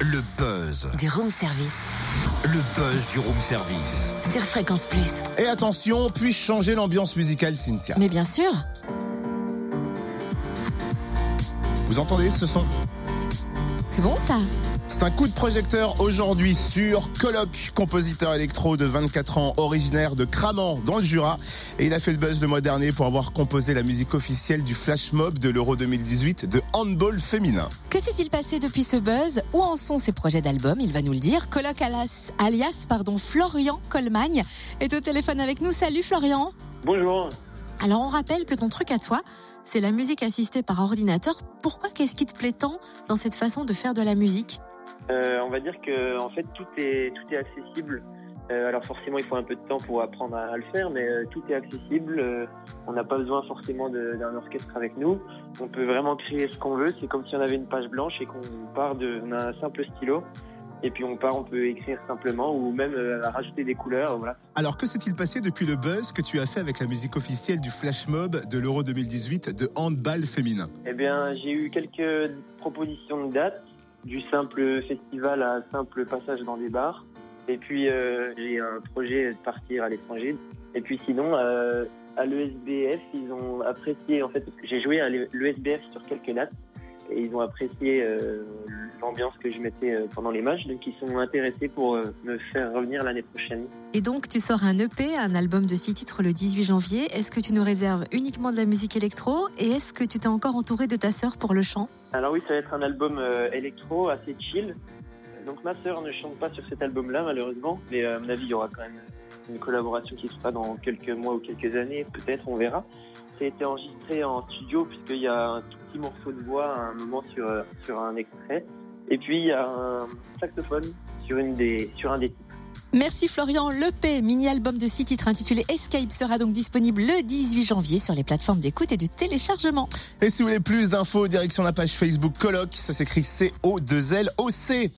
Le buzz. Du room service. Le buzz du room service. Sur Fréquence Plus. Et attention, puis changer l'ambiance musicale, Cynthia. Mais bien sûr. Vous entendez ce son? C'est bon ça? C'est un coup de projecteur aujourd'hui sur Coloc, compositeur électro de 24 ans, originaire de Cramant dans le Jura. Et il a fait le buzz le mois dernier pour avoir composé la musique officielle du flash mob de l'Euro 2018 de handball féminin. Que s'est-il passé depuis ce buzz? Où en sont ses projets d'album? Il va nous le dire. Coloc alias, alias pardon, Florian Colmagne est au téléphone avec nous. Salut Florian Bonjour. Alors on rappelle que ton truc à toi, c'est la musique assistée par ordinateur. Pourquoi qu'est-ce qui te plaît tant dans cette façon de faire de la musique? Euh, on va dire que en fait tout est tout est accessible. Euh, alors forcément il faut un peu de temps pour apprendre à, à le faire, mais euh, tout est accessible. On n'a pas besoin forcément d'un orchestre avec nous. On peut vraiment créer ce qu'on veut. C'est comme si on avait une page blanche et qu'on part de, on a un simple stylo. Et puis on part, on peut écrire simplement ou même rajouter des couleurs. Voilà. Alors que s'est-il passé depuis le buzz que tu as fait avec la musique officielle du flash mob de l'Euro 2018 de handball féminin? Eh bien, j'ai eu quelques propositions de dates, du simple festival à simple passage dans des bars. Et puis, euh, j'ai un projet de partir à l'étranger. Et puis, sinon, euh, à l'ESBF, ils ont apprécié, en fait, j'ai joué à l'ESBF sur quelques dates. Et ils ont apprécié euh, l'ambiance que je mettais euh, pendant les matchs. Donc, ils sont intéressés pour euh, me faire revenir l'année prochaine. Et donc tu sors un EP, un album de six titres le 18 janvier. Est-ce que tu nous réserves uniquement de la musique électro Et est-ce que tu t'es encore entouré de ta sœur pour le chant? Alors oui, ça va être un album électro assez chill. Donc ma sœur ne chante pas sur cet album-là malheureusement, mais euh, à mon avis il y aura quand même une collaboration qui se fera dans quelques mois ou quelques années, peut-être, on verra. Ça a été enregistré en studio puisqu'il y a un tout petit morceau de voix à un moment sur, euh, sur un extrait. Et puis il y a un saxophone sur, une des, sur un des titres. Merci Florian. L'EP, mini-album de six titres intitulé Escape, sera donc disponible le 18 janvier sur les plateformes d'écoute et de téléchargement. Et si vous voulez plus d'infos, direction la page Facebook Coloc, ça s'écrit C-O-2-L-O-C.